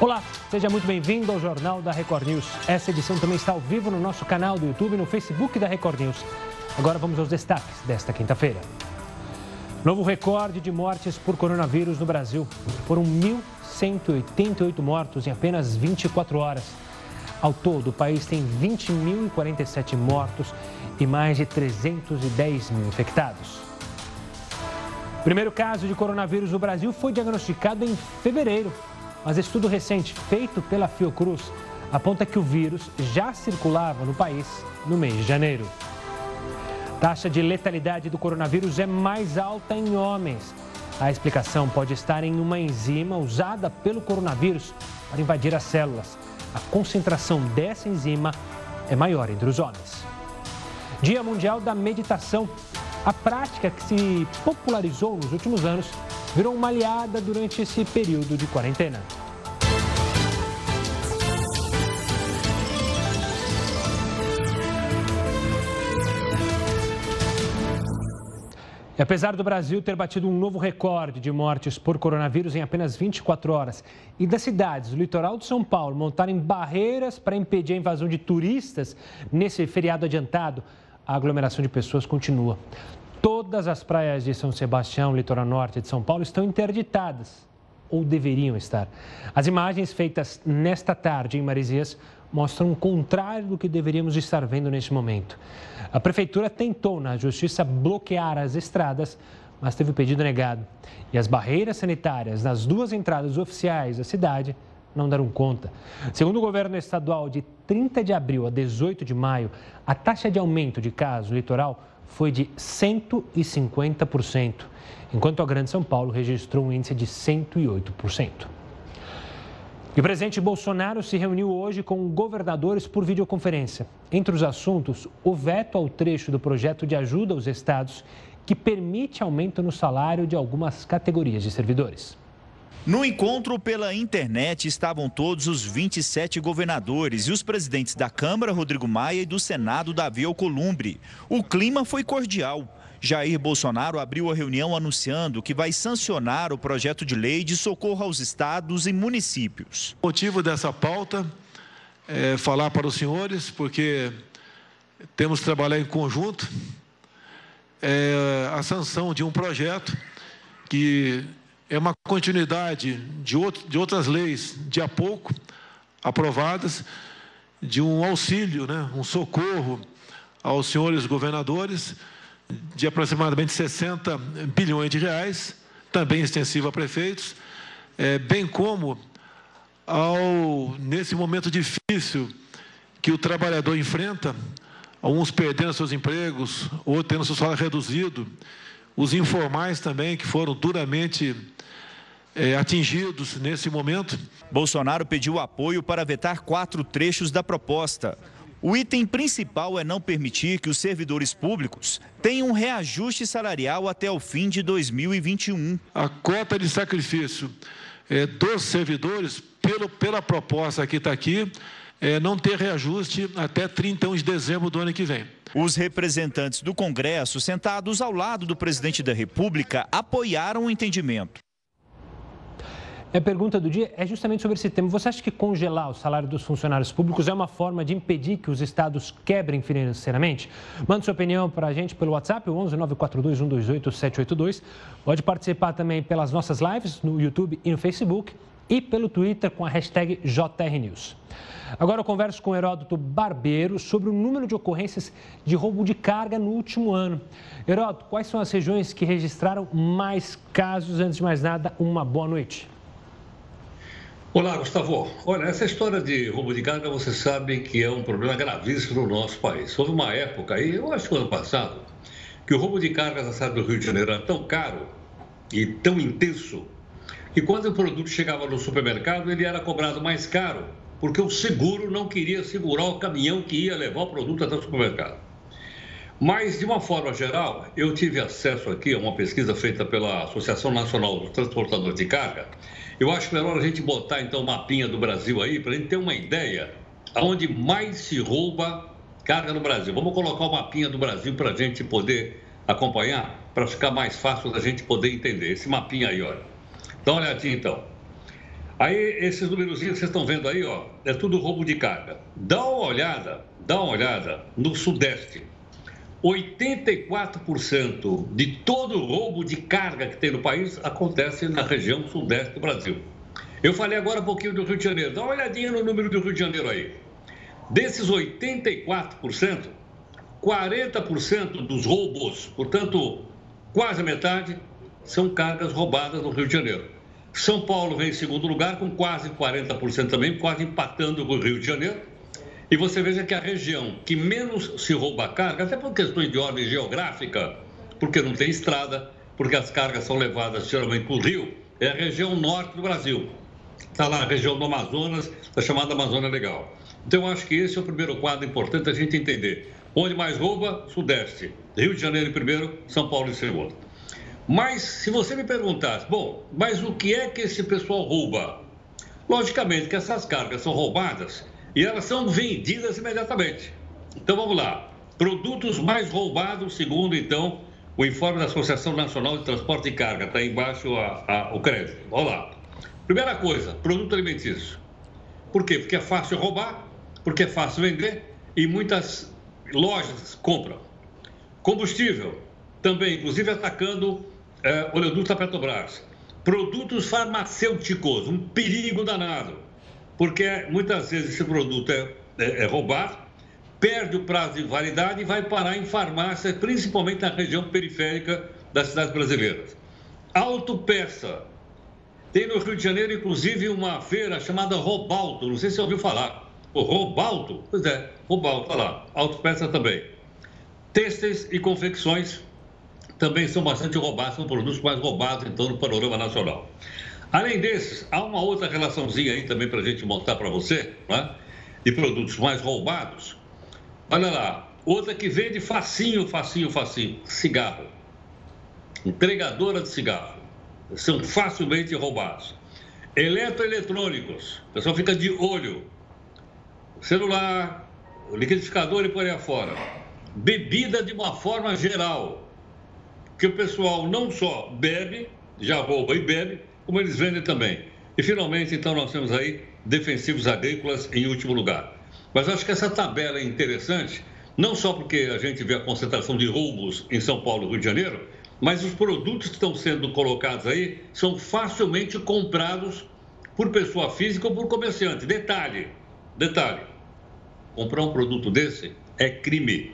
Olá, seja muito bem-vindo ao Jornal da Record News. Essa edição também está ao vivo no nosso canal do YouTube e no Facebook da Record News. Agora vamos aos destaques desta quinta-feira. Novo recorde de mortes por coronavírus no Brasil. Foram 1.188 mortos em apenas 24 horas. Ao todo, o país tem 20.047 mortos e mais de 310 mil infectados. O primeiro caso de coronavírus no Brasil foi diagnosticado em fevereiro mas estudo recente feito pela Fiocruz aponta que o vírus já circulava no país no mês de janeiro. Taxa de letalidade do coronavírus é mais alta em homens. A explicação pode estar em uma enzima usada pelo coronavírus para invadir as células. A concentração dessa enzima é maior entre os homens. Dia Mundial da Meditação. A prática que se popularizou nos últimos anos virou uma aliada durante esse período de quarentena. E apesar do Brasil ter batido um novo recorde de mortes por coronavírus em apenas 24 horas e das cidades do litoral de São Paulo montarem barreiras para impedir a invasão de turistas nesse feriado adiantado, a aglomeração de pessoas continua. Todas as praias de São Sebastião, litoral norte de São Paulo, estão interditadas ou deveriam estar. As imagens feitas nesta tarde em Marizias mostram o contrário do que deveríamos estar vendo neste momento. A prefeitura tentou, na justiça, bloquear as estradas, mas teve o pedido negado. E as barreiras sanitárias nas duas entradas oficiais da cidade não deram conta. Segundo o governo estadual, de 30 de abril a 18 de maio, a taxa de aumento de casos litoral foi de 150%, enquanto a Grande São Paulo registrou um índice de 108%. E o presidente Bolsonaro se reuniu hoje com governadores por videoconferência. Entre os assuntos, o veto ao trecho do projeto de ajuda aos estados que permite aumento no salário de algumas categorias de servidores. No encontro pela internet estavam todos os 27 governadores e os presidentes da Câmara, Rodrigo Maia, e do Senado, Davi Alcolumbre. O clima foi cordial. Jair Bolsonaro abriu a reunião anunciando que vai sancionar o projeto de lei de socorro aos estados e municípios. O motivo dessa pauta é falar para os senhores, porque temos que trabalhar em conjunto é, a sanção de um projeto que é uma continuidade de, outro, de outras leis de há pouco aprovadas, de um auxílio, né, um socorro aos senhores governadores de aproximadamente 60 bilhões de reais, também extensivo a prefeitos, é, bem como ao nesse momento difícil que o trabalhador enfrenta, alguns perdendo seus empregos, outros tendo seu salário reduzido, os informais também que foram duramente é, atingidos nesse momento. Bolsonaro pediu apoio para vetar quatro trechos da proposta. O item principal é não permitir que os servidores públicos tenham um reajuste salarial até o fim de 2021. A cota de sacrifício é, dos servidores, pelo, pela proposta que está aqui, é, não ter reajuste até 31 de dezembro do ano que vem. Os representantes do Congresso, sentados ao lado do presidente da República, apoiaram o entendimento. A pergunta do dia é justamente sobre esse tema. Você acha que congelar o salário dos funcionários públicos é uma forma de impedir que os estados quebrem financeiramente? Mande sua opinião para a gente pelo WhatsApp, o 11 942 128 782. Pode participar também pelas nossas lives no YouTube e no Facebook e pelo Twitter com a hashtag JRNews. Agora eu converso com o Heródoto Barbeiro sobre o número de ocorrências de roubo de carga no último ano. Heródoto, quais são as regiões que registraram mais casos? Antes de mais nada, uma boa noite. Olá, Gustavo. Olha, essa história de roubo de carga, você sabe que é um problema gravíssimo no nosso país. Houve uma época aí, eu acho que ano passado, que o roubo de cargas na cidade do Rio de Janeiro era tão caro e tão intenso que quando o produto chegava no supermercado, ele era cobrado mais caro, porque o seguro não queria segurar o caminhão que ia levar o produto até o supermercado. Mas, de uma forma geral, eu tive acesso aqui a uma pesquisa feita pela Associação Nacional dos Transportadores de Carga, eu acho melhor a gente botar então o mapinha do Brasil aí para a gente ter uma ideia aonde mais se rouba carga no Brasil. Vamos colocar o mapinha do Brasil para a gente poder acompanhar, para ficar mais fácil da gente poder entender. Esse mapinha aí, olha. Dá uma olhadinha então. Aí, esses números que vocês estão vendo aí, ó, é tudo roubo de carga. Dá uma olhada, dá uma olhada no Sudeste. 84% de todo o roubo de carga que tem no país acontece na região sudeste do Brasil. Eu falei agora um pouquinho do Rio de Janeiro. Dá uma olhadinha no número do Rio de Janeiro aí. Desses 84%, 40% dos roubos, portanto, quase a metade, são cargas roubadas no Rio de Janeiro. São Paulo vem em segundo lugar, com quase 40% também, quase empatando com o Rio de Janeiro. E você veja que a região que menos se rouba carga, até por questões de ordem geográfica, porque não tem estrada, porque as cargas são levadas geralmente para o Rio, é a região norte do Brasil. Está lá a região do Amazonas, a chamada Amazônia Legal. Então, eu acho que esse é o primeiro quadro importante a gente entender. Onde mais rouba? Sudeste. Rio de Janeiro em primeiro, São Paulo em segundo. Mas, se você me perguntasse, bom, mas o que é que esse pessoal rouba? Logicamente que essas cargas são roubadas e elas são vendidas imediatamente. Então, vamos lá. Produtos mais roubados, segundo, então, o informe da Associação Nacional de Transporte de Carga. Está embaixo a, a, o crédito. Vamos lá. Primeira coisa, produto alimentício. Por quê? Porque é fácil roubar, porque é fácil vender e muitas lojas compram. Combustível, também, inclusive atacando é, oleoduto da Petrobras. Produtos farmacêuticos, um perigo danado, porque muitas vezes esse produto é, é, é roubado, perde o prazo de validade e vai parar em farmácias, principalmente na região periférica das cidades brasileiras. Autopeça. Tem no Rio de Janeiro, inclusive, uma feira chamada Robalto, não sei se você ouviu falar. O Robalto? Pois é, Robalto, olha lá. Autopeça também. Têxteis e confecções também são bastante roubados, são produtos mais roubados, então, no panorama nacional. Além desses, há uma outra relaçãozinha aí também para a gente mostrar para você, né? de produtos mais roubados. Olha lá, outra que vende facinho, facinho, facinho, cigarro. Entregadora de cigarro. São facilmente roubados. Eletroeletrônicos, o pessoal fica de olho. Celular, liquidificador e por aí afora. Bebida de uma forma geral que o pessoal não só bebe, já rouba e bebe, como eles vendem também. E finalmente, então, nós temos aí defensivos agrícolas em último lugar. Mas acho que essa tabela é interessante, não só porque a gente vê a concentração de roubos em São Paulo e Rio de Janeiro, mas os produtos que estão sendo colocados aí são facilmente comprados por pessoa física ou por comerciante. Detalhe, detalhe, comprar um produto desse é crime.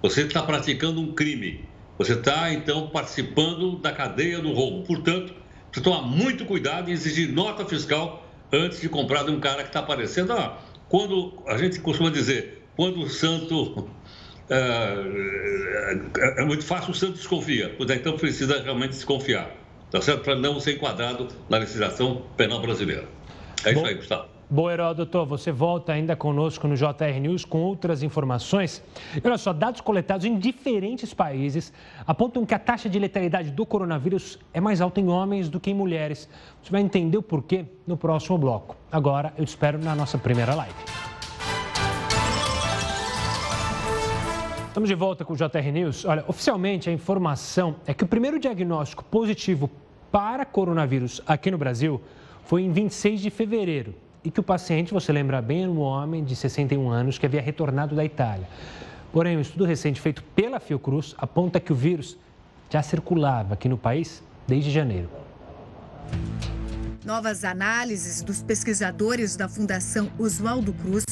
Você está praticando um crime. Você está, então, participando da cadeia do roubo. Portanto, você tomar muito cuidado e exigir nota fiscal antes de comprar de um cara que está aparecendo. Ah, quando a gente costuma dizer, quando o santo. É, é, muito fácil, o santo desconfia. Pois é, então precisa realmente desconfiar. Tá certo? Para não ser enquadrado na legislação penal brasileira. É Bom. isso aí, Gustavo. Boa, Heródoto, você volta ainda conosco no JR News com outras informações. Olha só, dados coletados em diferentes países apontam que a taxa de letalidade do coronavírus é mais alta em homens do que em mulheres. Você vai entender o porquê no próximo bloco. Agora, eu te espero na nossa primeira live. Estamos de volta com o JR News. Olha, oficialmente a informação é que o primeiro diagnóstico positivo para coronavírus aqui no Brasil foi em 26 de fevereiro e que o paciente, você lembra bem, era um homem de 61 anos que havia retornado da Itália. Porém, um estudo recente feito pela Fiocruz aponta que o vírus já circulava aqui no país desde janeiro. Novas análises dos pesquisadores da Fundação Oswaldo Cruz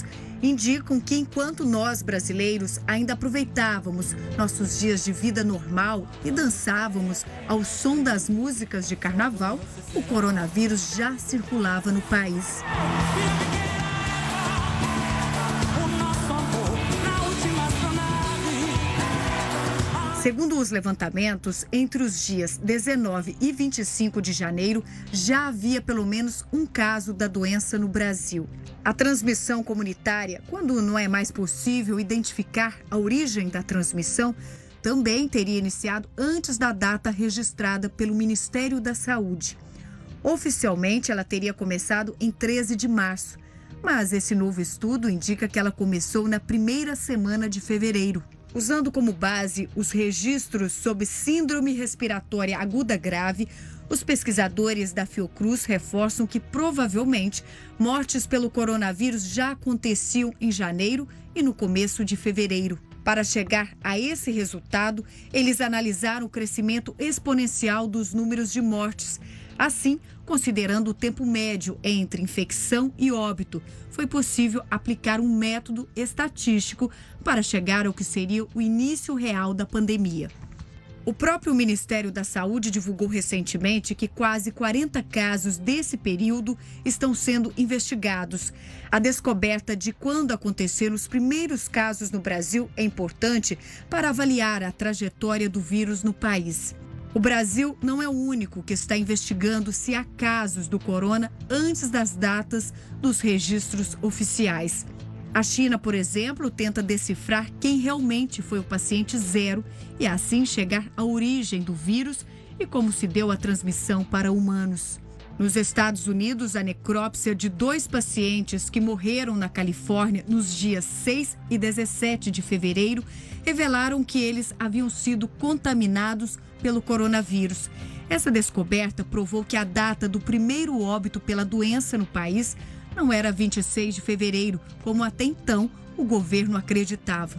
indicam que enquanto nós brasileiros ainda aproveitávamos nossos dias de vida normal e dançávamos ao som das músicas de carnaval, o coronavírus já circulava no país. Segundo os levantamentos, entre os dias 19 e 25 de janeiro, já havia pelo menos um caso da doença no Brasil. A transmissão comunitária, quando não é mais possível identificar a origem da transmissão, também teria iniciado antes da data registrada pelo Ministério da Saúde. Oficialmente, ela teria começado em 13 de março, mas esse novo estudo indica que ela começou na primeira semana de fevereiro. Usando como base os registros sobre síndrome respiratória aguda grave, Os pesquisadores da Fiocruz reforçam que provavelmente mortes pelo coronavírus já aconteciam em janeiro e no começo de fevereiro. Para chegar a esse resultado, eles analisaram o crescimento exponencial dos números de mortes. Assim, considerando o tempo médio entre infecção e óbito, foi possível aplicar um método estatístico para chegar ao que seria o início real da pandemia. O próprio Ministério da Saúde divulgou recentemente que quase 40 casos desse período estão sendo investigados. A descoberta de quando aconteceram os primeiros casos no Brasil é importante para avaliar a trajetória do vírus no país. O Brasil não é o único que está investigando se há casos do corona antes das datas dos registros oficiais. A China, por exemplo, tenta decifrar quem realmente foi o paciente zero e assim chegar à origem do vírus e como se deu a transmissão para humanos. Nos Estados Unidos, a necrópsia de dois pacientes que morreram na Califórnia nos dias 6 e 17 de fevereiro revelaram que eles haviam sido contaminados pelo coronavírus. Essa descoberta provou que a data do primeiro óbito pela doença no país não era 26 de fevereiro, como até então o governo acreditava.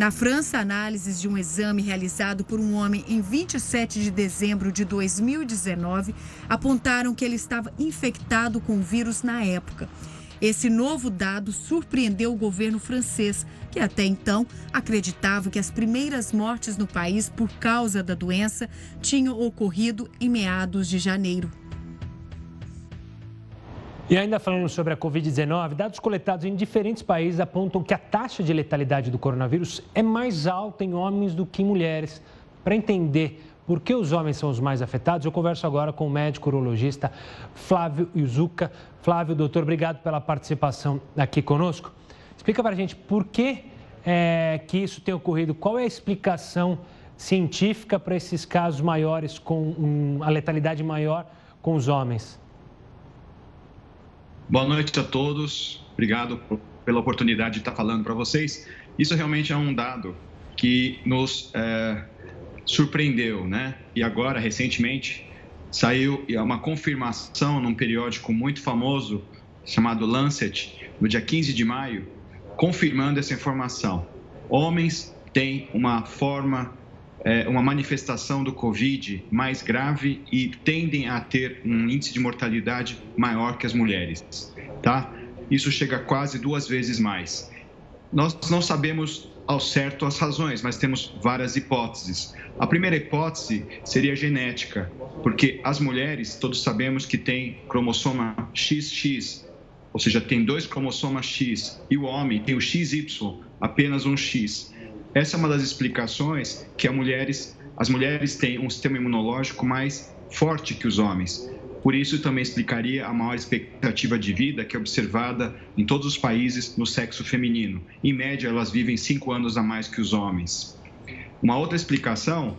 Na França, análises de um exame realizado por um homem em 27 de dezembro de 2019 apontaram que ele estava infectado com o vírus na época. Esse novo dado surpreendeu o governo francês, que até então acreditava que as primeiras mortes no país por causa da doença tinham ocorrido em meados de janeiro. E ainda falando sobre a Covid-19, dados coletados em diferentes países apontam que a taxa de letalidade do coronavírus é mais alta em homens do que em mulheres. Para entender por que os homens são os mais afetados, eu converso agora com o médico urologista Flávio Izuka. Flávio, doutor, obrigado pela participação aqui conosco. Explica para a gente por que, é, que isso tem ocorrido, qual é a explicação científica para esses casos maiores, com um, a letalidade maior com os homens. Boa noite a todos. Obrigado pela oportunidade de estar falando para vocês. Isso realmente é um dado que nos é, surpreendeu, né? E agora, recentemente, saiu uma confirmação num periódico muito famoso chamado Lancet, no dia 15 de maio, confirmando essa informação. Homens têm uma forma é, uma manifestação do Covid mais grave e tendem a ter um índice de mortalidade maior que as mulheres, tá? Isso chega quase duas vezes mais. Nós não sabemos ao certo as razões, mas temos várias hipóteses. A primeira hipótese seria genética, porque as mulheres, todos sabemos que têm cromossoma XX, ou seja, tem dois cromossomas X, e o homem tem o XY, apenas um X. Essa é uma das explicações que mulheres, as mulheres têm um sistema imunológico mais forte que os homens. Por isso, também explicaria a maior expectativa de vida que é observada em todos os países no sexo feminino. Em média, elas vivem cinco anos a mais que os homens. Uma outra explicação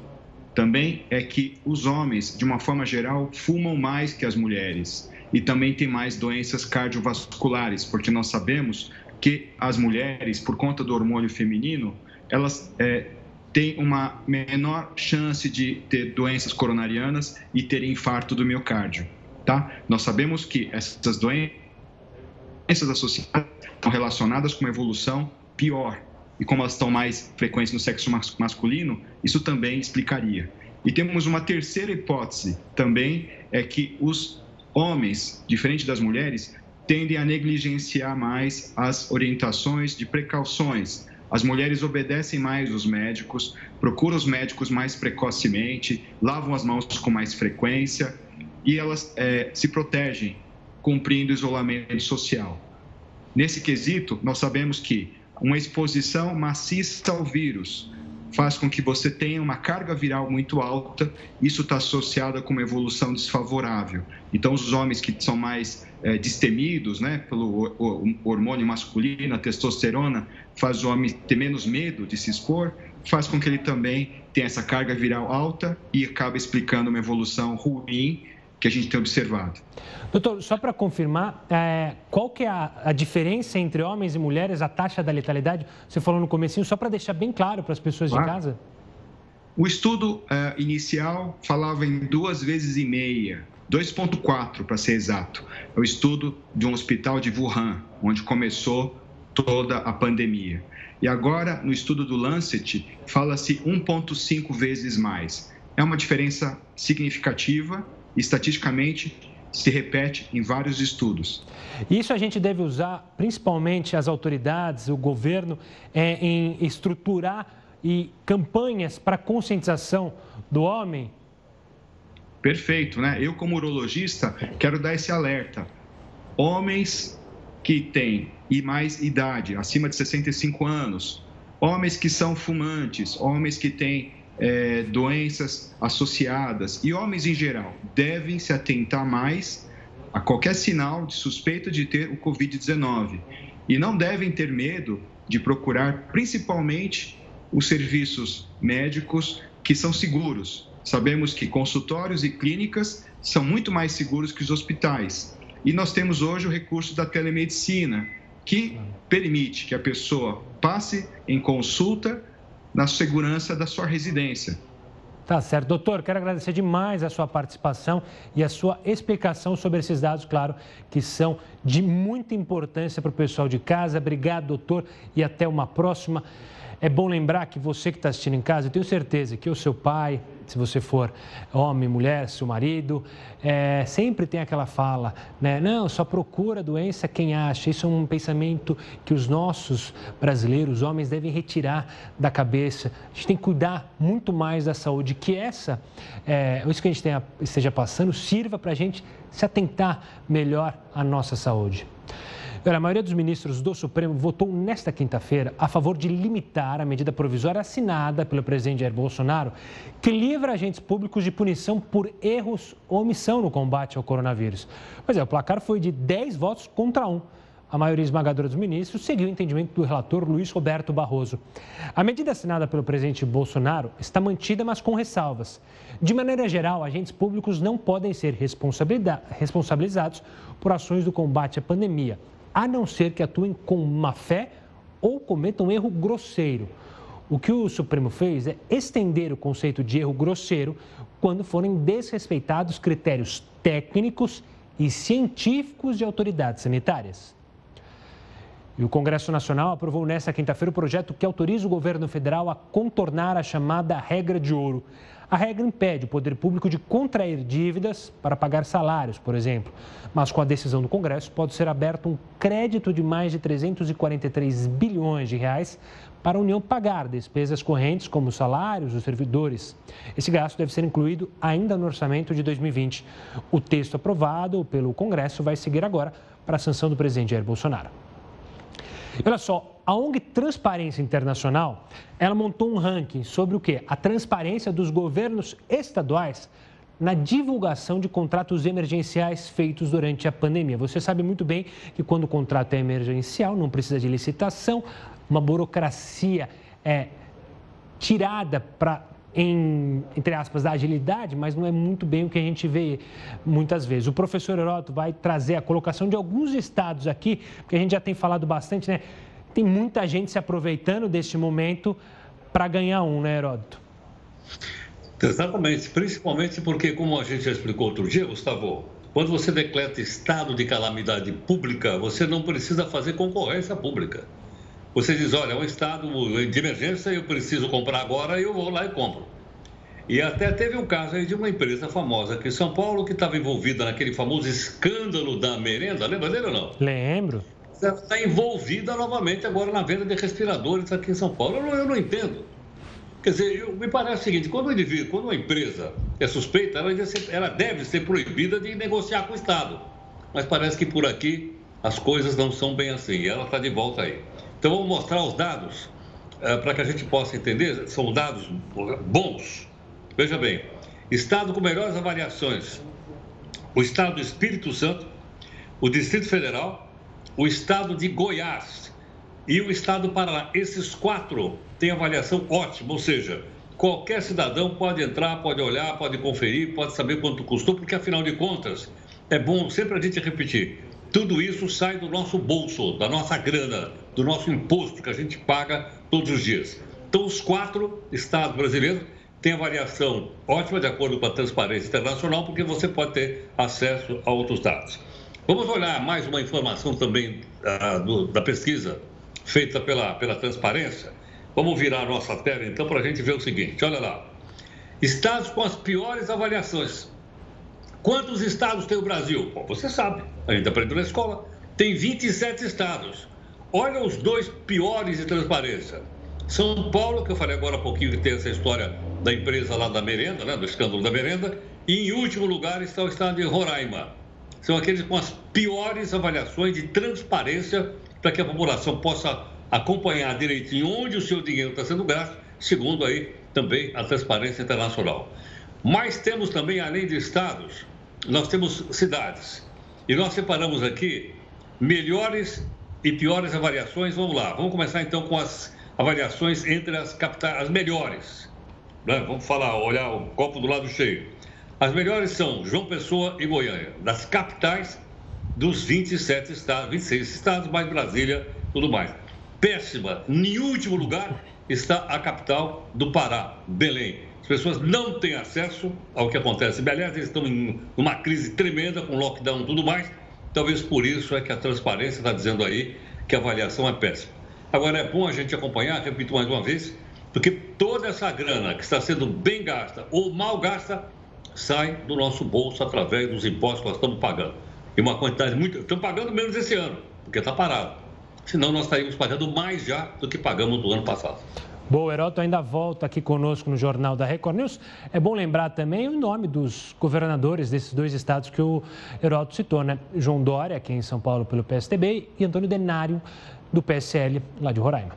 também é que os homens, de uma forma geral, fumam mais que as mulheres e também têm mais doenças cardiovasculares, porque nós sabemos que as mulheres, por conta do hormônio feminino, elas é, têm uma menor chance de ter doenças coronarianas e ter infarto do miocárdio, tá? Nós sabemos que essas doenças associadas estão relacionadas com uma evolução pior e como elas estão mais frequentes no sexo masculino, isso também explicaria. E temos uma terceira hipótese também, é que os homens, diferente das mulheres, tendem a negligenciar mais as orientações de precauções, as mulheres obedecem mais os médicos, procuram os médicos mais precocemente, lavam as mãos com mais frequência e elas é, se protegem cumprindo isolamento social. Nesse quesito, nós sabemos que uma exposição maciça ao vírus faz com que você tenha uma carga viral muito alta, isso está associado com uma evolução desfavorável. Então, os homens que são mais é, destemidos né, pelo hormônio masculino, a testosterona, faz o homem ter menos medo de se expor, faz com que ele também tenha essa carga viral alta e acaba explicando uma evolução ruim que a gente tem observado. Doutor, só para confirmar, é, qual que é a, a, diferença entre homens e mulheres, a taxa da letalidade? Você falou no comecinho, só para deixar bem claro para as pessoas claro. de casa. O estudo uh, inicial falava em duas vezes e meia, 2,4 para ser exato. É o estudo de um hospital de Wuhan, onde começou toda a pandemia. E agora, no estudo do Lancet, fala-se 1,5 vezes mais. É uma diferença significativa, estatisticamente se repete em vários estudos. Isso a gente deve usar, principalmente as autoridades, o governo, é, em estruturar e campanhas para conscientização do homem? Perfeito, né? Eu, como urologista, quero dar esse alerta. Homens que têm e mais idade, acima de 65 anos, homens que são fumantes, homens que têm é, doenças associadas e homens em geral devem se atentar mais a qualquer sinal de suspeita de ter o Covid-19 e não devem ter medo de procurar principalmente os serviços médicos que são seguros. Sabemos que consultórios e clínicas são muito mais seguros que os hospitais. E nós temos hoje o recurso da telemedicina, que permite que a pessoa passe em consulta na segurança da sua residência. Tá certo. Doutor, quero agradecer demais a sua participação e a sua explicação sobre esses dados, claro, que são de muita importância para o pessoal de casa. Obrigado, doutor, e até uma próxima. É bom lembrar que você que está assistindo em casa, eu tenho certeza que o seu pai, se você for homem, mulher, seu marido, é, sempre tem aquela fala, né? Não, só procura doença quem acha. Isso é um pensamento que os nossos brasileiros, homens, devem retirar da cabeça. A gente tem que cuidar muito mais da saúde, que essa, é, isso que a gente tenha, esteja passando, sirva para a gente se atentar melhor à nossa saúde. A maioria dos ministros do Supremo votou nesta quinta-feira a favor de limitar a medida provisória assinada pelo presidente Jair Bolsonaro, que livra agentes públicos de punição por erros ou omissão no combate ao coronavírus. Pois é, o placar foi de 10 votos contra 1. A maioria esmagadora dos ministros seguiu o entendimento do relator Luiz Roberto Barroso. A medida assinada pelo presidente Bolsonaro está mantida, mas com ressalvas. De maneira geral, agentes públicos não podem ser responsabilizados por ações do combate à pandemia a não ser que atuem com má fé ou cometam um erro grosseiro. O que o Supremo fez é estender o conceito de erro grosseiro quando forem desrespeitados critérios técnicos e científicos de autoridades sanitárias. E o Congresso Nacional aprovou nesta quinta-feira o projeto que autoriza o governo federal a contornar a chamada regra de ouro. A regra impede o poder público de contrair dívidas para pagar salários, por exemplo. Mas com a decisão do Congresso, pode ser aberto um crédito de mais de 343 bilhões de reais para a União pagar despesas correntes, como salários dos servidores. Esse gasto deve ser incluído ainda no orçamento de 2020. O texto aprovado pelo Congresso vai seguir agora para a sanção do presidente Jair Bolsonaro. Olha só, a ONG Transparência Internacional, ela montou um ranking sobre o quê? A transparência dos governos estaduais na divulgação de contratos emergenciais feitos durante a pandemia. Você sabe muito bem que quando o contrato é emergencial, não precisa de licitação, uma burocracia é tirada para em, entre aspas, da agilidade, mas não é muito bem o que a gente vê muitas vezes. O professor Heródoto vai trazer a colocação de alguns estados aqui, porque a gente já tem falado bastante, né? Tem muita gente se aproveitando deste momento para ganhar um, né, Heródoto? Exatamente, principalmente porque, como a gente já explicou outro dia, Gustavo, quando você decreta estado de calamidade pública, você não precisa fazer concorrência pública. Você diz, olha, é um estado de emergência, eu preciso comprar agora, eu vou lá e compro. E até teve um caso aí de uma empresa famosa aqui em São Paulo que estava envolvida naquele famoso escândalo da merenda, lembra dele ou não? Lembro. Está envolvida novamente agora na venda de respiradores aqui em São Paulo. Eu não, eu não entendo. Quer dizer, eu, me parece o seguinte, quando um indivíduo, quando uma empresa é suspeita, ela deve, ser, ela deve ser proibida de negociar com o Estado. Mas parece que por aqui as coisas não são bem assim. E ela está de volta aí. Então, vamos mostrar os dados uh, para que a gente possa entender. São dados bons. Veja bem: Estado com melhores avaliações: o Estado do Espírito Santo, o Distrito Federal, o Estado de Goiás e o Estado do Paraná. Esses quatro têm avaliação ótima, ou seja, qualquer cidadão pode entrar, pode olhar, pode conferir, pode saber quanto custou, porque afinal de contas, é bom sempre a gente repetir: tudo isso sai do nosso bolso, da nossa grana, do nosso imposto que a gente paga todos os dias. Então, os quatro estados brasileiros tem avaliação ótima de acordo com a transparência internacional, porque você pode ter acesso a outros dados. Vamos olhar mais uma informação também uh, do, da pesquisa feita pela, pela transparência. Vamos virar a nossa tela então para a gente ver o seguinte: olha lá. Estados com as piores avaliações. Quantos estados tem o Brasil? Bom, você sabe, a gente aprendeu na escola. Tem 27 estados. Olha os dois piores de transparência. São Paulo, que eu falei agora há pouquinho que tem essa história da empresa lá da merenda, né, do escândalo da merenda, e em último lugar está o estado de Roraima. São aqueles com as piores avaliações de transparência para que a população possa acompanhar direitinho onde o seu dinheiro está sendo gasto, segundo aí também a transparência internacional. Mas temos também, além de estados, nós temos cidades. E nós separamos aqui melhores e piores avaliações. Vamos lá, vamos começar então com as avaliações entre as capitais, as melhores. Né? Vamos falar, olhar o copo do lado cheio. As melhores são João Pessoa e Goiânia, das capitais dos 27 estados, 26 estados, mais Brasília, tudo mais. Péssima, em último lugar está a capital do Pará, Belém. As pessoas não têm acesso ao que acontece. Aliás, eles estão em uma crise tremenda com lockdown e tudo mais. Talvez por isso é que a transparência está dizendo aí que a avaliação é péssima. Agora, é bom a gente acompanhar, repito mais uma vez, porque toda essa grana que está sendo bem gasta ou mal gasta sai do nosso bolso através dos impostos que nós estamos pagando. E uma quantidade muito. Estamos pagando menos esse ano, porque está parado. Senão nós estaríamos pagando mais já do que pagamos do ano passado. Bom, o Heroto ainda volta aqui conosco no Jornal da Record News. É bom lembrar também o nome dos governadores desses dois estados que o Heroto citou, né? João Dória, aqui em São Paulo pelo PSDB, e Antônio Denário, do PSL, lá de Roraima.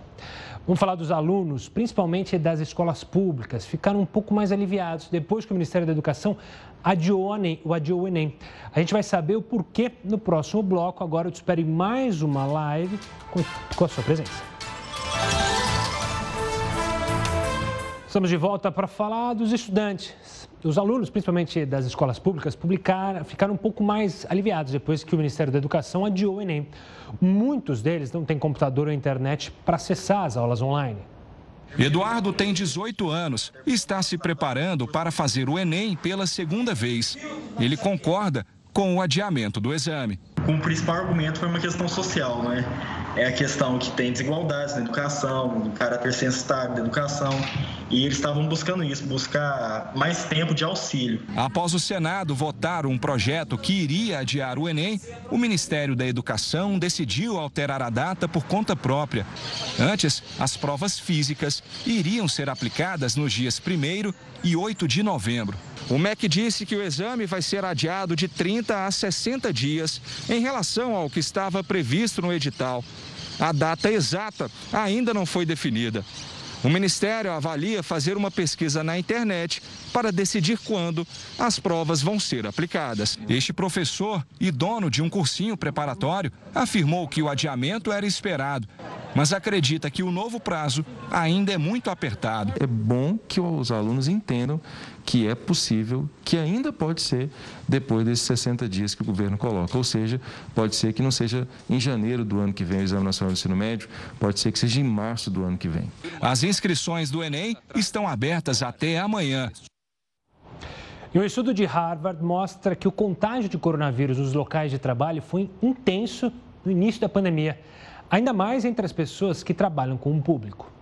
Vamos falar dos alunos, principalmente das escolas públicas. Ficaram um pouco mais aliviados depois que o Ministério da Educação adiou o, adiou o Enem. A gente vai saber o porquê no próximo bloco. Agora eu te espero em mais uma live com, a sua presença. Estamos de volta para falar dos estudantes os alunos, principalmente das escolas públicas, publicaram, ficaram um pouco mais aliviados depois que o Ministério da Educação adiou o Enem. Muitos deles não têm computador ou internet para acessar as aulas online. Eduardo tem 18 anos e está se preparando para fazer o Enem pela segunda vez. Ele concorda com o adiamento do exame. O principal argumento foi uma questão social, né? É a questão que tem desigualdades na educação, o caráter censitário da educação, e eles estavam buscando isso, buscar mais tempo de auxílio. Após o Senado votar um projeto que iria adiar o Enem, o Ministério da Educação decidiu alterar a data por conta própria. Antes, as provas físicas iriam ser aplicadas nos dias 1 e 8 de novembro. O MEC disse que o exame vai ser adiado de 30 a 60 dias em relação ao que estava previsto no edital. A data exata ainda não foi definida. O Ministério avalia fazer uma pesquisa na internet para decidir quando as provas vão ser aplicadas. Este professor e dono de um cursinho preparatório afirmou que o adiamento era esperado, mas acredita que o novo prazo ainda é muito apertado. É bom que os alunos entendam que é possível, que ainda pode ser depois desses 60 dias que o governo coloca. Ou seja, pode ser que não seja em janeiro do ano que vem o Exame Nacional do Ensino Médio, pode ser que seja em março do ano que vem. As inscrições do Enem estão abertas até amanhã. E um estudo de Harvard mostra que o contágio de coronavírus nos locais de trabalho foi intenso no início da pandemia, ainda mais entre as pessoas que trabalham com o público.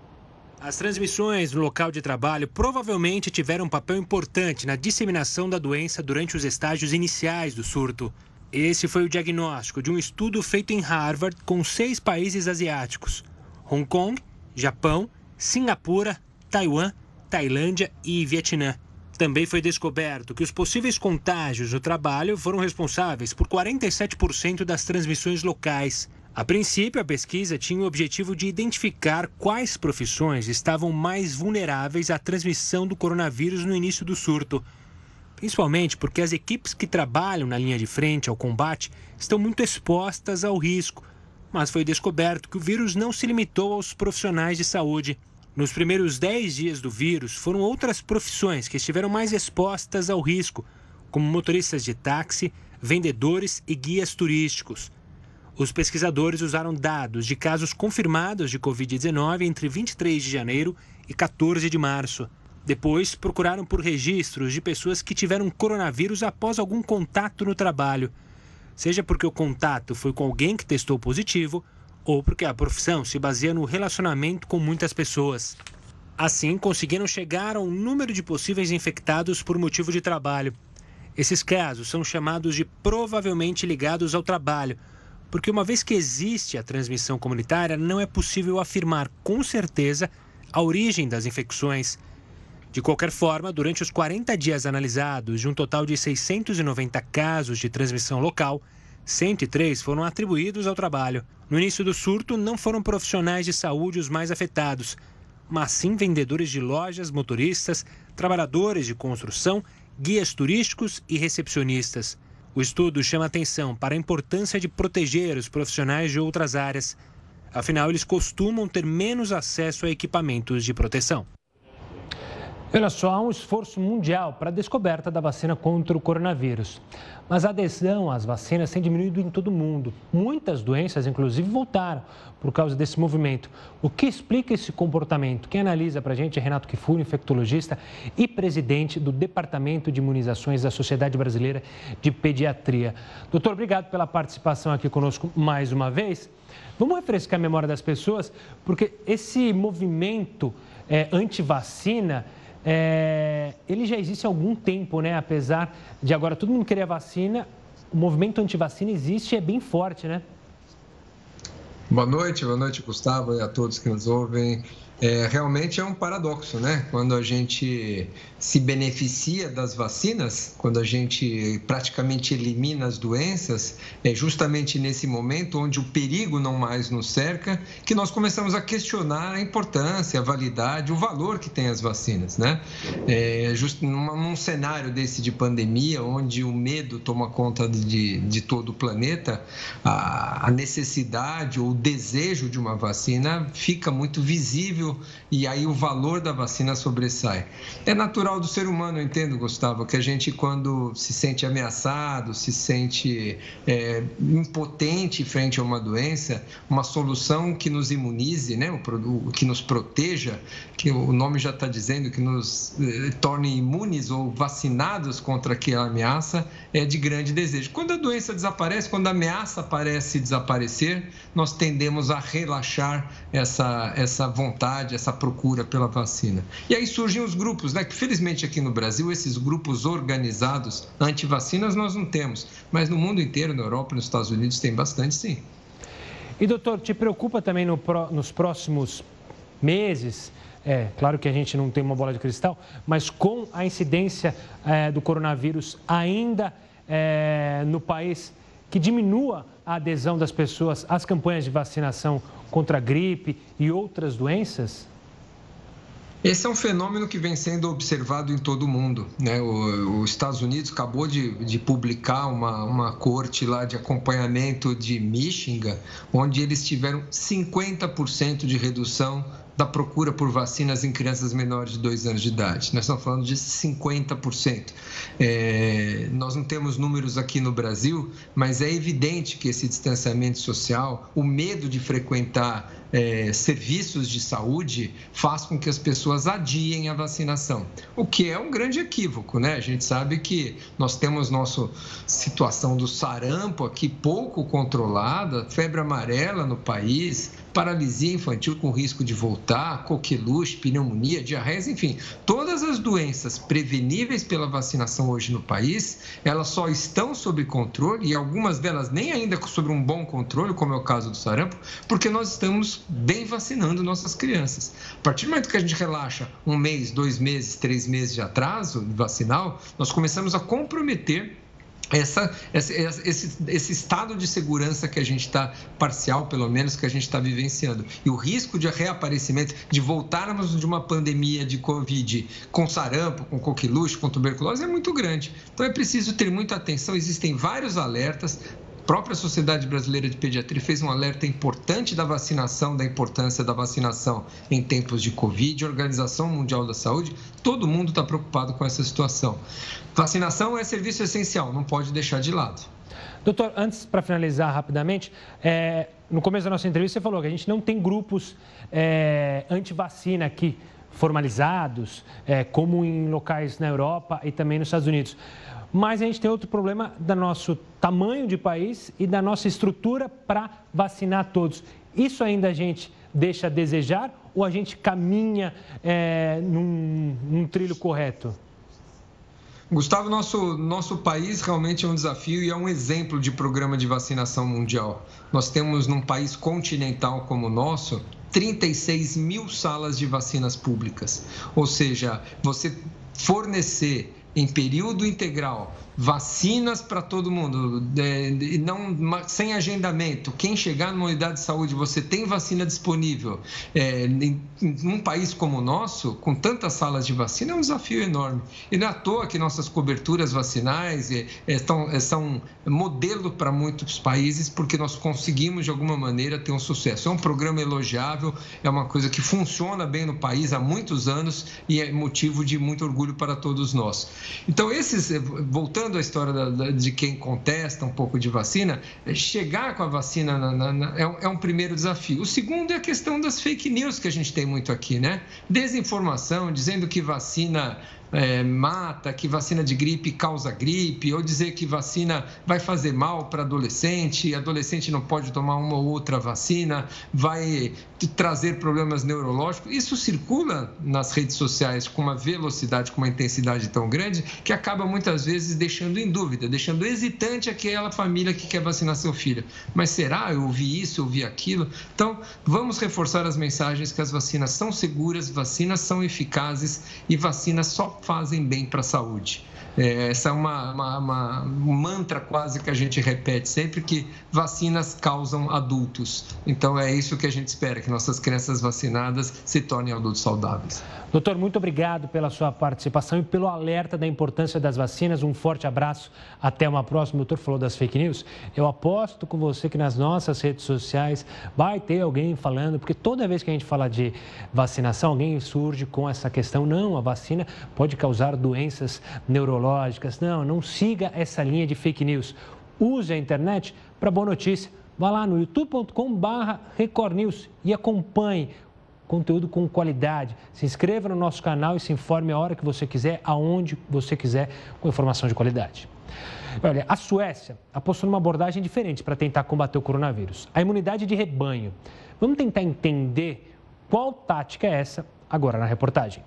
As transmissões no local de trabalho provavelmente tiveram um papel importante na disseminação da doença durante os estágios iniciais do surto. Esse foi o diagnóstico de um estudo feito em Harvard com seis países asiáticos: Hong Kong, Japão, Singapura, Taiwan, Tailândia e Vietnã. Também foi descoberto que os possíveis contágios no trabalho foram responsáveis por 47% das transmissões locais, a princípio, a pesquisa tinha o objetivo de identificar quais profissões estavam mais vulneráveis à transmissão do coronavírus no início do surto. Principalmente porque as equipes que trabalham na linha de frente ao combate estão muito expostas ao risco. Mas foi descoberto que o vírus não se limitou aos profissionais de saúde. Nos primeiros 10 dias do vírus, foram outras profissões que estiveram mais expostas ao risco, como motoristas de táxi, vendedores e guias turísticos. Os pesquisadores usaram dados de casos confirmados de Covid-19 entre 23 de janeiro e 14 de março. Depois, procuraram por registros de pessoas que tiveram coronavírus após algum contato no trabalho, seja porque o contato foi com alguém que testou positivo ou porque a profissão se baseia no relacionamento com muitas pessoas. Assim, conseguiram chegar ao número de possíveis infectados por motivo de trabalho. Esses casos são chamados de provavelmente ligados ao trabalho, porque uma vez que existe a transmissão comunitária, não é possível afirmar com certeza a origem das infecções. De qualquer forma, durante os 40 dias analisados, de um total de 690 casos de transmissão local, 103 foram atribuídos ao trabalho. No início do surto, não foram profissionais de saúde os mais afetados, mas sim vendedores de lojas, motoristas, trabalhadores de construção, guias turísticos e recepcionistas. O estudo chama atenção para a importância de proteger os profissionais de outras áreas. Afinal, eles costumam ter menos acesso a equipamentos de proteção. Olha só, há um esforço mundial para a descoberta da vacina contra o coronavírus. Mas a adesão às vacinas tem diminuído em todo o mundo. Muitas doenças, inclusive, voltaram por causa desse movimento. O que explica esse comportamento? Quem analisa para a gente é Renato Kifuri, infectologista e presidente do Departamento de Imunizações da Sociedade Brasileira de Pediatria. Doutor, obrigado pela participação aqui conosco mais uma vez. Vamos refrescar a memória das pessoas, porque esse movimento é, anti-vacina é, ele já existe há algum tempo, né? Apesar de agora todo mundo querer a vacina, o movimento anti-vacina existe e é bem forte, né? Boa noite, boa noite, Gustavo, e a todos que nos ouvem. É, realmente é um paradoxo, né? Quando a gente se beneficia das vacinas, quando a gente praticamente elimina as doenças, é justamente nesse momento onde o perigo não mais nos cerca, que nós começamos a questionar a importância, a validade, o valor que tem as vacinas, né? É, just, num, cenário desse de pandemia, onde o medo toma conta de, de todo o planeta, a, a necessidade ou o desejo de uma vacina fica muito visível e aí o valor da vacina sobressai. É natural do ser humano, eu entendo, Gustavo, que a gente, quando se sente ameaçado, se sente é, impotente frente a uma doença, uma solução que nos imunize, né, que nos proteja, que o nome já está dizendo, que nos eh, torne imunes ou vacinados contra aquela ameaça, é de grande desejo. Quando a doença desaparece, quando a ameaça parece desaparecer, nós tendemos a relaxar essa, essa vontade, essa procura pela vacina. E aí surgem os grupos, né? Que felizmente aqui no Brasil, esses grupos organizados anti-vacinas nós não temos, mas no mundo inteiro, na Europa, nos Estados Unidos, tem bastante sim. E doutor, te preocupa também no, nos próximos meses? É, claro que a gente não tem uma bola de cristal, mas com a incidência é, do coronavírus ainda é, no país, que diminua a adesão das pessoas às campanhas de vacinação contra a gripe e outras doenças? Esse é um fenômeno que vem sendo observado em todo o mundo. Né? os Estados Unidos acabou de, de publicar uma, uma corte lá de acompanhamento de Michigan, onde eles tiveram 50% de redução da procura por vacinas em crianças menores de 2 anos de idade. Nós estamos falando de 50%. É, nós não temos números aqui no Brasil, mas é evidente que esse distanciamento social, o medo de frequentar é, serviços de saúde faz com que as pessoas adiem a vacinação, o que é um grande equívoco, né? A gente sabe que nós temos nossa situação do sarampo aqui pouco controlada, febre amarela no país, paralisia infantil com risco de voltar, coqueluche, pneumonia, diarreia, enfim, todas as doenças preveníveis pela vacinação hoje no país, elas só estão sob controle e algumas delas nem ainda sob um bom controle, como é o caso do sarampo, porque nós estamos bem vacinando nossas crianças. A partir do momento que a gente relaxa um mês, dois meses, três meses de atraso vacinal, nós começamos a comprometer essa, esse, esse, esse, estado de segurança que a gente está, parcial pelo menos, que a gente está vivenciando. E o risco de reaparecimento, de voltarmos de uma pandemia de Covid com sarampo, com coqueluche, com tuberculose, é muito grande. Então é preciso ter muita atenção. Existem vários alertas, a própria Sociedade Brasileira de Pediatria fez um alerta importante da vacinação, da importância da vacinação em tempos de Covid, a Organização Mundial da Saúde, todo mundo está preocupado com essa situação. Vacinação é serviço essencial, não pode deixar de lado. Doutor, antes, para finalizar rapidamente, é, no começo da nossa entrevista você falou que a gente não tem grupos é, anti-vacina aqui formalizados, é, como em locais na Europa e também nos Estados Unidos. Mas a gente tem outro problema do nosso tamanho de país e da nossa estrutura para vacinar todos. Isso ainda a gente deixa a desejar ou a gente caminha é, num, num trilho correto? Gustavo, nosso, nosso país realmente é um desafio e é um exemplo de programa de vacinação mundial. Nós temos, num país continental como o nosso, 36 mil salas de vacinas públicas. Ou seja, você fornecer em período integral vacinas para todo mundo, é, não sem agendamento. Quem chegar numa unidade de saúde, você tem vacina disponível. É, em, em, um país como o nosso, com tantas salas de vacina, é um desafio enorme. E não é à toa que nossas coberturas vacinais é, é, é são modelo para muitos países, porque nós conseguimos, de alguma maneira, ter um sucesso. É um programa elogiável, é uma coisa que funciona bem no país há muitos anos e é motivo de muito orgulho para todos nós. Então, esses, voltando voltando à história da, da, de quem contesta um pouco de vacina, é chegar com a vacina na, na, na, é, é, um, primeiro desafio. O segundo é a questão das fake news que a gente tem muito aqui, né? Desinformação, dizendo que vacina é, mata, que vacina de gripe causa gripe, ou dizer que vacina vai fazer mal para adolescente, adolescente não pode tomar uma ou outra vacina, vai trazer problemas neurológicos. Isso circula nas redes sociais com uma velocidade, com uma intensidade tão grande, que acaba muitas vezes deixando em dúvida, deixando hesitante aquela família que quer vacinar seu filho. Mas será? Eu ouvi isso, eu ouvi aquilo. Então, vamos reforçar as mensagens que as vacinas são seguras, vacinas são eficazes e vacinas só fazem bem para a saúde. É, essa é uma, uma, uma, um mantra quase que a gente repete sempre que vacinas causam adultos. Então é isso que a gente espera, que nossas crianças vacinadas se tornem adultos saudáveis. Doutor, muito obrigado pela sua participação e pelo alerta da importância das vacinas. Um forte abraço. Até uma próxima. O doutor falou das fake news. Eu aposto com você que nas nossas redes sociais vai ter alguém falando, porque toda vez que a gente fala de vacinação, alguém surge com essa questão. Não, a vacina pode causar doenças neurológicas. Não, não siga essa linha de fake news. Use a internet para boa notícia. Vá lá no youtube.com/barra Record News e acompanhe conteúdo com qualidade. Se inscreva no nosso canal e se informe a hora que você quiser, aonde você quiser, com informação de qualidade. Olha, a Suécia apostou numa abordagem diferente para tentar combater o coronavírus. A imunidade de rebanho. Vamos tentar entender qual tática é essa agora na reportagem.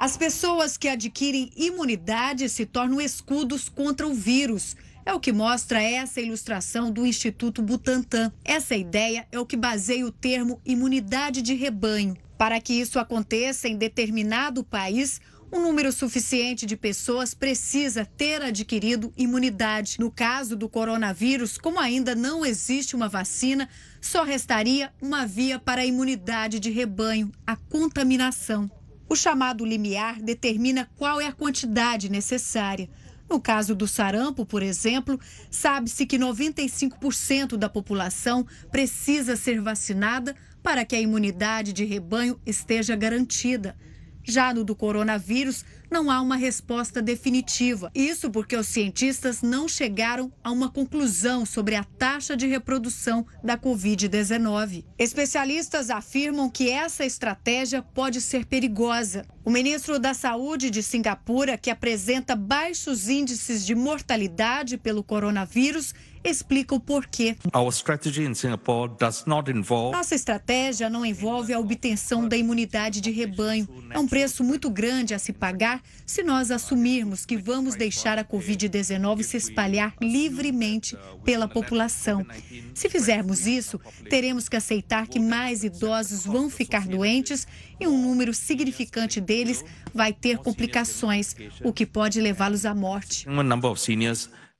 As pessoas que adquirem imunidade se tornam escudos contra o vírus. É o que mostra essa ilustração do Instituto Butantan. Essa ideia é o que baseia o termo imunidade de rebanho. Para que isso aconteça em determinado país, um número suficiente de pessoas precisa ter adquirido imunidade. No caso do coronavírus, como ainda não existe uma vacina, só restaria uma via para a imunidade de rebanho, a contaminação. O chamado limiar determina qual é a quantidade necessária. No caso do sarampo, por exemplo, sabe-se que 95% da população precisa ser vacinada para que a imunidade de rebanho esteja garantida. Já no do coronavírus, não há uma resposta definitiva. Isso porque os cientistas não chegaram a uma conclusão sobre a taxa de reprodução da Covid-19. Especialistas afirmam que essa estratégia pode ser perigosa. O ministro da Saúde de Singapura, que apresenta baixos índices de mortalidade pelo coronavírus, explica o porquê. Nossa estratégia não envolve a obtenção da imunidade de rebanho. É um preço muito grande a se pagar se nós assumirmos que vamos deixar a Covid-19 se espalhar livremente pela população. Se fizermos isso, teremos que aceitar que mais idosos vão ficar doentes e um número significante deles vai ter complicações, o que pode levá-los à morte.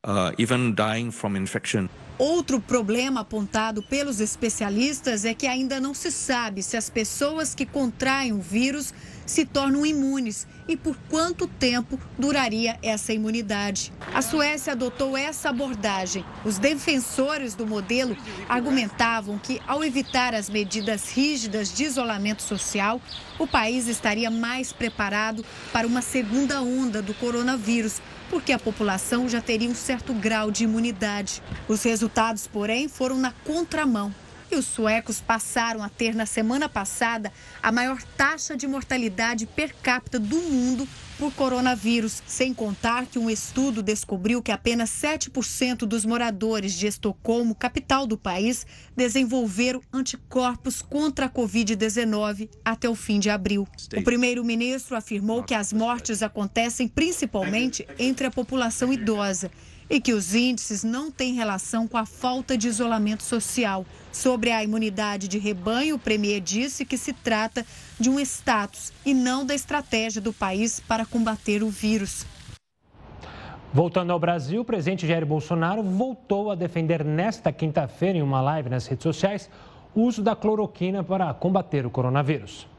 Uh, even dying from infection. Outro problema apontado pelos especialistas é que ainda não se sabe se as pessoas que contraem o vírus se tornam imunes e por quanto tempo duraria essa imunidade. A Suécia adotou essa abordagem. Os defensores do modelo argumentavam que, ao evitar as medidas rígidas de isolamento social, o país estaria mais preparado para uma segunda onda do coronavírus, porque a população já teria um certo grau de imunidade. Os resultados, porém, foram na contramão. E os suecos passaram a ter, na semana passada, a maior taxa de mortalidade per capita do mundo por coronavírus, sem contar que um estudo descobriu que apenas 7% dos moradores de Estocolmo, capital do país, desenvolveram anticorpos contra a Covid-19 até o fim de abril. O primeiro-ministro afirmou que as mortes acontecem principalmente entre a população idosa e que os índices não têm relação com a falta de isolamento social. Sobre a imunidade de rebanho, o premier disse que se trata de um status e não da estratégia do país para combater o vírus. Voltando ao Brasil, o presidente Jair Bolsonaro voltou a defender nesta quinta-feira, em uma live nas redes sociais, o uso da cloroquina para combater o coronavírus.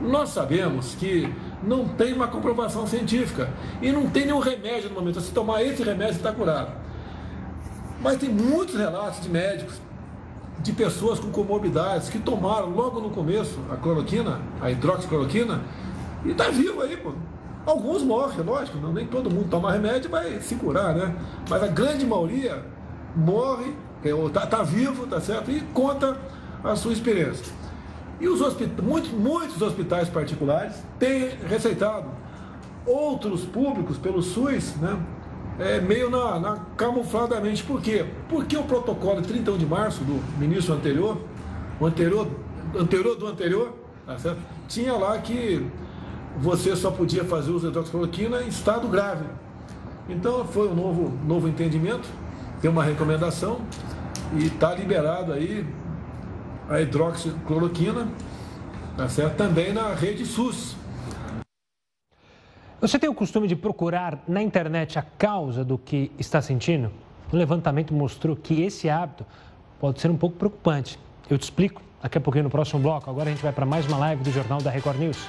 Nós sabemos que não tem uma comprovação científica e não tem nenhum remédio no momento. Se tomar esse remédio, está curado. Mas tem muitos relatos de médicos, de pessoas com comorbidades que tomaram logo no começo a cloroquina, a hidroxicloroquina, e está vivo aí, pô. Alguns morrem, lógico, não, nem todo mundo toma remédio vai se curar, né? Mas a grande maioria morre, está tá vivo, tá certo? E conta a sua experiência. E os muitos, muitos hospitais particulares têm receitado outros públicos pelo SUS, né? É, meio na, na, camufladamente. Por quê? Porque o protocolo de 31 de março do ministro anterior, o anterior, anterior do anterior, tá tinha lá que você só podia fazer uso de hidroxicloroquina em estado grave. Então foi um novo, novo entendimento, tem uma recomendação e está liberado aí a hidroxicloroquina, tá certo? também na rede SUS. Você tem o costume de procurar na internet a causa do que está sentindo? O levantamento mostrou que esse hábito pode ser um pouco preocupante. Eu te explico daqui a pouquinho no próximo bloco. Agora a gente vai para mais uma live do Jornal da Record News.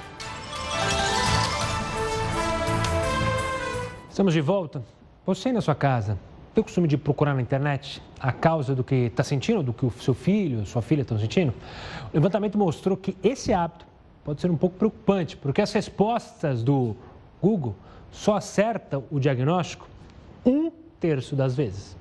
Estamos de volta. Você na sua casa tem o costume de procurar na internet a causa do que está sentindo, do que o seu filho, sua filha estão sentindo? O levantamento mostrou que esse hábito pode ser um pouco preocupante, porque as respostas do Google só acertam o diagnóstico um terço das vezes.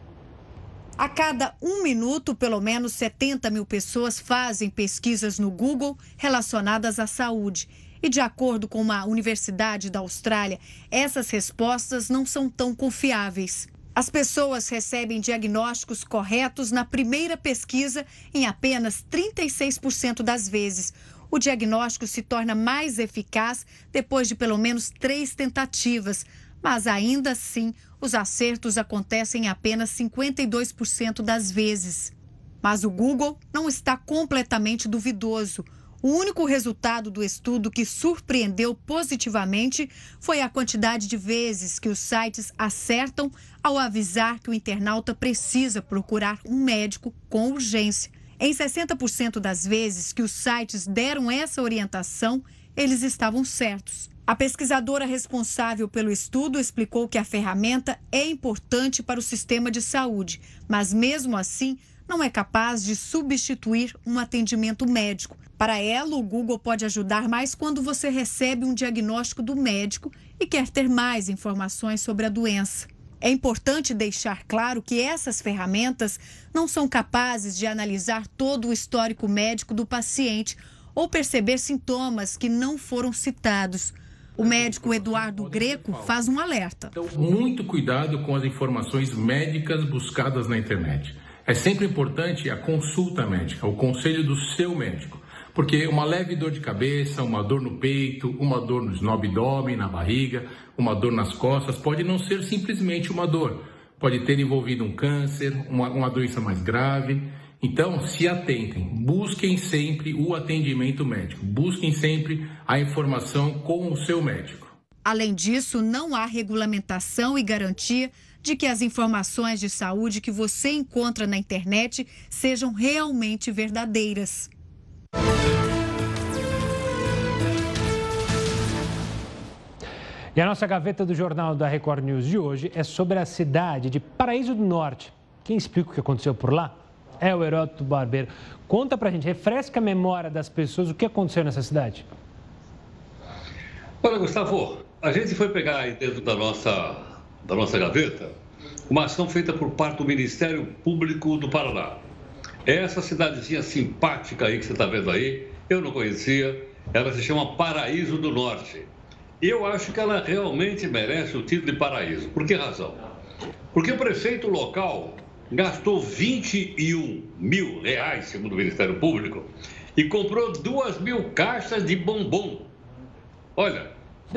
A cada um minuto, pelo menos 70 mil pessoas fazem pesquisas no Google relacionadas à saúde. E, de acordo com uma universidade da Austrália, essas respostas não são tão confiáveis. As pessoas recebem diagnósticos corretos na primeira pesquisa em apenas 36% das vezes. O diagnóstico se torna mais eficaz depois de pelo menos três tentativas, mas ainda assim os acertos acontecem em apenas 52% das vezes. Mas o Google não está completamente duvidoso. O único resultado do estudo que surpreendeu positivamente foi a quantidade de vezes que os sites acertam ao avisar que o internauta precisa procurar um médico com urgência. Em 60% das vezes que os sites deram essa orientação, eles estavam certos. A pesquisadora responsável pelo estudo explicou que a ferramenta é importante para o sistema de saúde, mas mesmo assim não é capaz de substituir um atendimento médico. Para ela, o Google pode ajudar mais quando você recebe um diagnóstico do médico e quer ter mais informações sobre a doença. É importante deixar claro que essas ferramentas não são capazes de analisar todo o histórico médico do paciente ou perceber sintomas que não foram citados. O médico Eduardo Greco faz um alerta. Então, muito cuidado com as informações médicas buscadas na internet. É sempre importante a consulta médica, o conselho do seu médico. Porque uma leve dor de cabeça, uma dor no peito, uma dor no abdômen, na barriga, uma dor nas costas, pode não ser simplesmente uma dor. Pode ter envolvido um câncer, uma, uma doença mais grave. Então, se atentem, busquem sempre o atendimento médico, busquem sempre a informação com o seu médico. Além disso, não há regulamentação e garantia de que as informações de saúde que você encontra na internet sejam realmente verdadeiras. E a nossa gaveta do Jornal da Record News de hoje é sobre a cidade de Paraíso do Norte. Quem explica o que aconteceu por lá? É o Heródoto Barbeiro. Conta pra gente, refresca a memória das pessoas o que aconteceu nessa cidade. Olha, Gustavo, a gente foi pegar aí dentro da nossa, da nossa gaveta uma ação feita por parte do Ministério Público do Paraná. Essa cidadezinha simpática aí que você está vendo aí, eu não conhecia, ela se chama Paraíso do Norte. Eu acho que ela realmente merece o título de paraíso. Por que razão? Porque o prefeito local gastou 21 mil reais, segundo o Ministério Público, e comprou duas mil caixas de bombom. Olha,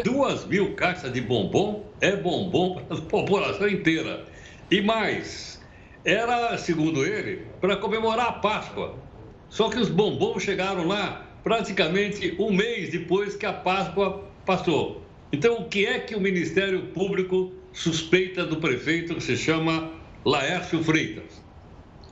duas mil caixas de bombom é bombom para a população inteira. E mais, era, segundo ele, para comemorar a Páscoa. Só que os bombons chegaram lá praticamente um mês depois que a Páscoa passou. Então, o que é que o Ministério Público suspeita do prefeito que se chama Laércio Freitas?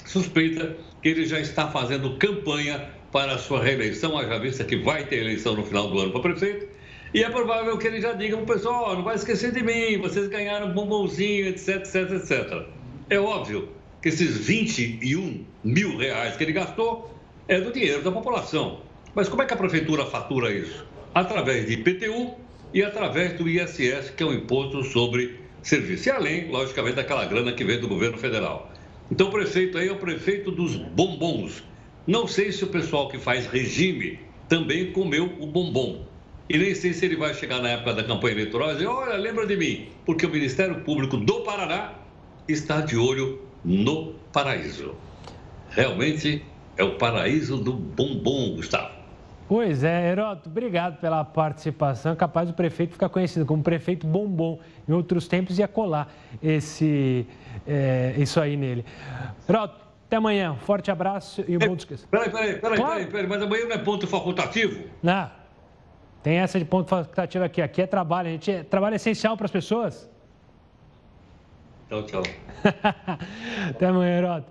Suspeita que ele já está fazendo campanha para a sua reeleição, haja vista que vai ter eleição no final do ano para prefeito. E é provável que ele já diga para o pessoal: oh, não vai esquecer de mim, vocês ganharam bombonzinho, etc, etc, etc. É óbvio que esses 21 mil reais que ele gastou é do dinheiro da população. Mas como é que a prefeitura fatura isso? Através de IPTU e através do ISS, que é o Imposto sobre Serviço. E além, logicamente, daquela grana que vem do governo federal. Então o prefeito aí é o prefeito dos bombons. Não sei se o pessoal que faz regime também comeu o bombom. E nem sei se ele vai chegar na época da campanha eleitoral e dizer, olha, lembra de mim, porque o Ministério Público do Paraná está de olho no paraíso. Realmente é o paraíso do bombom, Gustavo. Pois é, Heroto, obrigado pela participação. Capaz do prefeito ficar conhecido como prefeito bombom. Em outros tempos ia colar esse, é, isso aí nele. Heroto, até amanhã. Forte abraço e um bom descanso. Peraí, peraí, peraí, claro. peraí, peraí, mas amanhã não é ponto facultativo? Não. Tem essa de ponto facultativo aqui. Aqui é trabalho. A gente é trabalho essencial para as pessoas. Tchau, tchau. até amanhã, Heroto.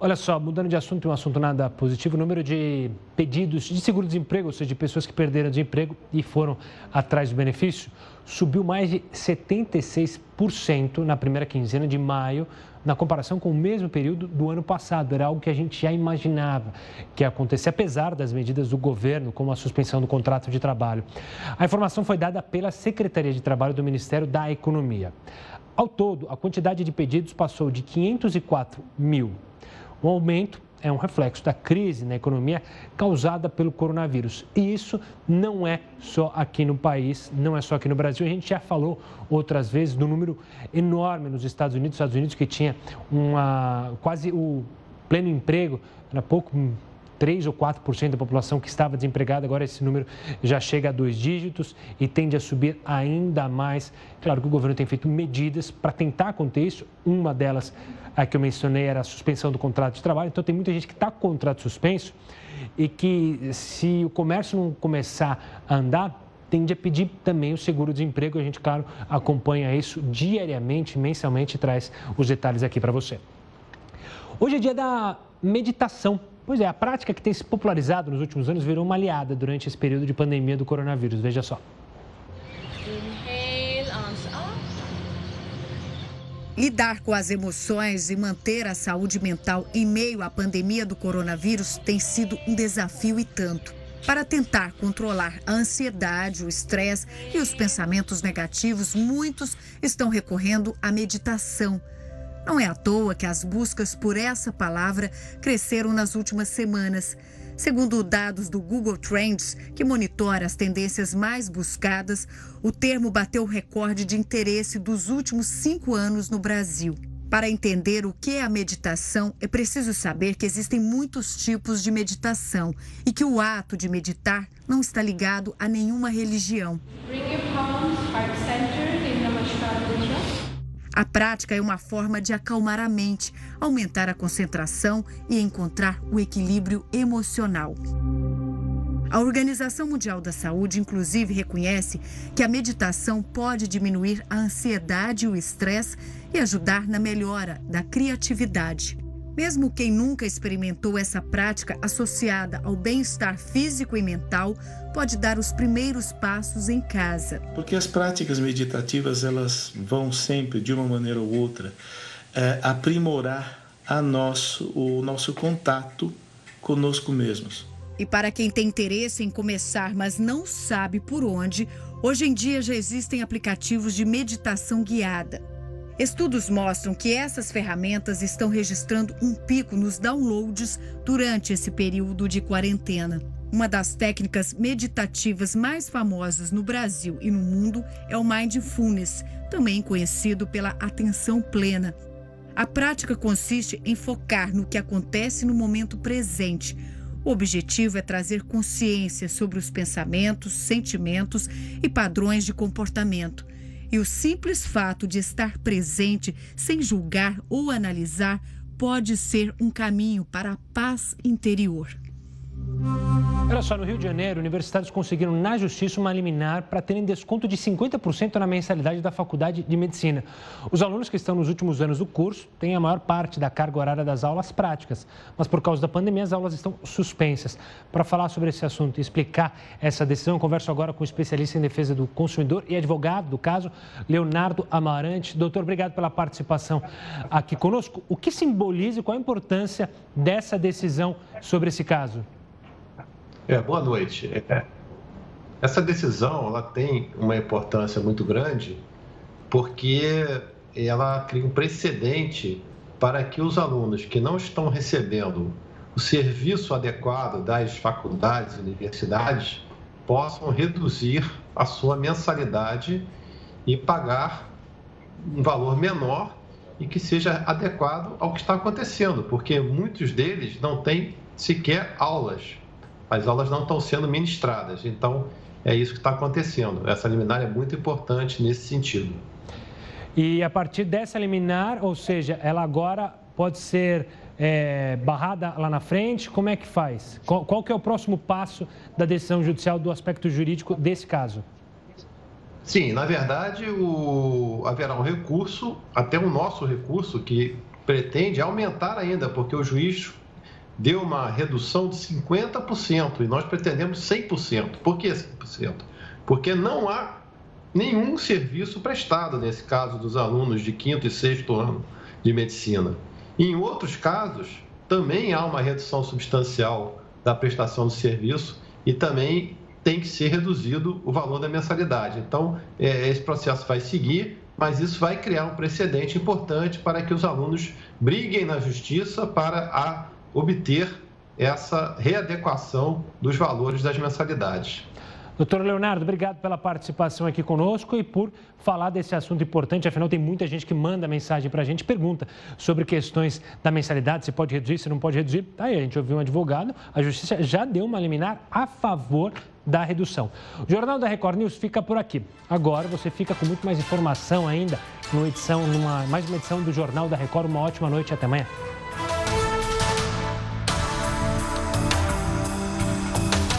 Olha só, mudando de assunto, um assunto nada positivo, o número de pedidos de seguro-desemprego, ou seja, de pessoas que perderam desemprego e foram atrás do benefício, subiu mais de 76% na primeira quinzena de maio, na comparação com o mesmo período do ano passado. Era algo que a gente já imaginava que ia acontecer, apesar das medidas do governo, como a suspensão do contrato de trabalho. A informação foi dada pela Secretaria de Trabalho do Ministério da Economia. Ao todo, a quantidade de pedidos passou de 504 mil o aumento é um reflexo da crise na economia causada pelo coronavírus. E isso não é só aqui no país, não é só aqui no Brasil. A gente já falou outras vezes do número enorme nos Estados Unidos, Estados Unidos que tinha uma quase o pleno emprego, era pouco 3 ou 4% da população que estava desempregada, agora esse número já chega a dois dígitos e tende a subir ainda mais. Claro que o governo tem feito medidas para tentar conter isso, uma delas a que eu mencionei era a suspensão do contrato de trabalho. Então, tem muita gente que está com o contrato suspenso e que, se o comércio não começar a andar, tende a pedir também o seguro-desemprego. A gente, claro, acompanha isso diariamente, mensalmente, e traz os detalhes aqui para você. Hoje é dia da meditação. Pois é, a prática que tem se popularizado nos últimos anos virou uma aliada durante esse período de pandemia do coronavírus. Veja só. Lidar com as emoções e manter a saúde mental em meio à pandemia do coronavírus tem sido um desafio e tanto. Para tentar controlar a ansiedade, o estresse e os pensamentos negativos, muitos estão recorrendo à meditação. Não é à toa que as buscas por essa palavra cresceram nas últimas semanas. Segundo dados do Google Trends, que monitora as tendências mais buscadas, o termo bateu o recorde de interesse dos últimos cinco anos no Brasil. Para entender o que é a meditação, é preciso saber que existem muitos tipos de meditação e que o ato de meditar não está ligado a nenhuma religião. Bring your palms a prática é uma forma de acalmar a mente, aumentar a concentração e encontrar o equilíbrio emocional. A Organização Mundial da Saúde, inclusive, reconhece que a meditação pode diminuir a ansiedade e o estresse e ajudar na melhora da criatividade. Mesmo quem nunca experimentou essa prática associada ao bem-estar físico e mental pode dar os primeiros passos em casa. Porque as práticas meditativas elas vão sempre, de uma maneira ou outra, é, aprimorar a nosso, o nosso contato conosco mesmos. E para quem tem interesse em começar, mas não sabe por onde, hoje em dia já existem aplicativos de meditação guiada. Estudos mostram que essas ferramentas estão registrando um pico nos downloads durante esse período de quarentena. Uma das técnicas meditativas mais famosas no Brasil e no mundo é o Mindfulness, também conhecido pela atenção plena. A prática consiste em focar no que acontece no momento presente. O objetivo é trazer consciência sobre os pensamentos, sentimentos e padrões de comportamento. E o simples fato de estar presente, sem julgar ou analisar, pode ser um caminho para a paz interior. Olha só, no Rio de Janeiro, universitários conseguiram na justiça uma liminar para terem desconto de 50% na mensalidade da Faculdade de Medicina. Os alunos que estão nos últimos anos do curso têm a maior parte da carga horária das aulas práticas, mas por causa da pandemia as aulas estão suspensas. Para falar sobre esse assunto e explicar essa decisão, eu converso agora com o especialista em defesa do consumidor e advogado do caso, Leonardo Amarante. Doutor, obrigado pela participação aqui conosco. O que simboliza e qual a importância dessa decisão sobre esse caso? É, boa noite. É, essa decisão ela tem uma importância muito grande porque ela cria um precedente para que os alunos que não estão recebendo o serviço adequado das faculdades e universidades possam reduzir a sua mensalidade e pagar um valor menor e que seja adequado ao que está acontecendo, porque muitos deles não têm sequer aulas as aulas não estão sendo ministradas. Então, é isso que está acontecendo. Essa liminar é muito importante nesse sentido. E a partir dessa liminar, ou seja, ela agora pode ser é, barrada lá na frente? Como é que faz? Qual, qual, que é o próximo passo da decisão judicial do aspecto jurídico desse caso? Sim, na verdade, o, haverá um recurso, até o nosso recurso, que pretende aumentar ainda, porque o juiz deu uma redução de 50% e nós pretendemos 100%. Por que 100%? Porque não há nenhum serviço prestado nesse caso dos alunos de quinto e sexto ano de medicina. Em outros casos, também há uma redução substancial da prestação de serviço e também tem que ser reduzido o valor da mensalidade. Então, é, esse processo vai seguir, mas isso vai criar um precedente importante para que os alunos briguem na justiça para a obter essa readequação dos valores das mensalidades. Doutor Leonardo, obrigado pela participação aqui conosco e por falar desse assunto importante. Afinal, tem muita gente que manda mensagem para a gente, pergunta sobre questões da mensalidade, se pode reduzir, se não pode reduzir. Tá aí, a gente ouviu um advogado, a Justiça já deu uma liminar a favor da redução. O Jornal da Record News fica por aqui. Agora você fica com muito mais informação ainda numa edição, numa mais uma edição do Jornal da Record. Uma ótima noite e até amanhã.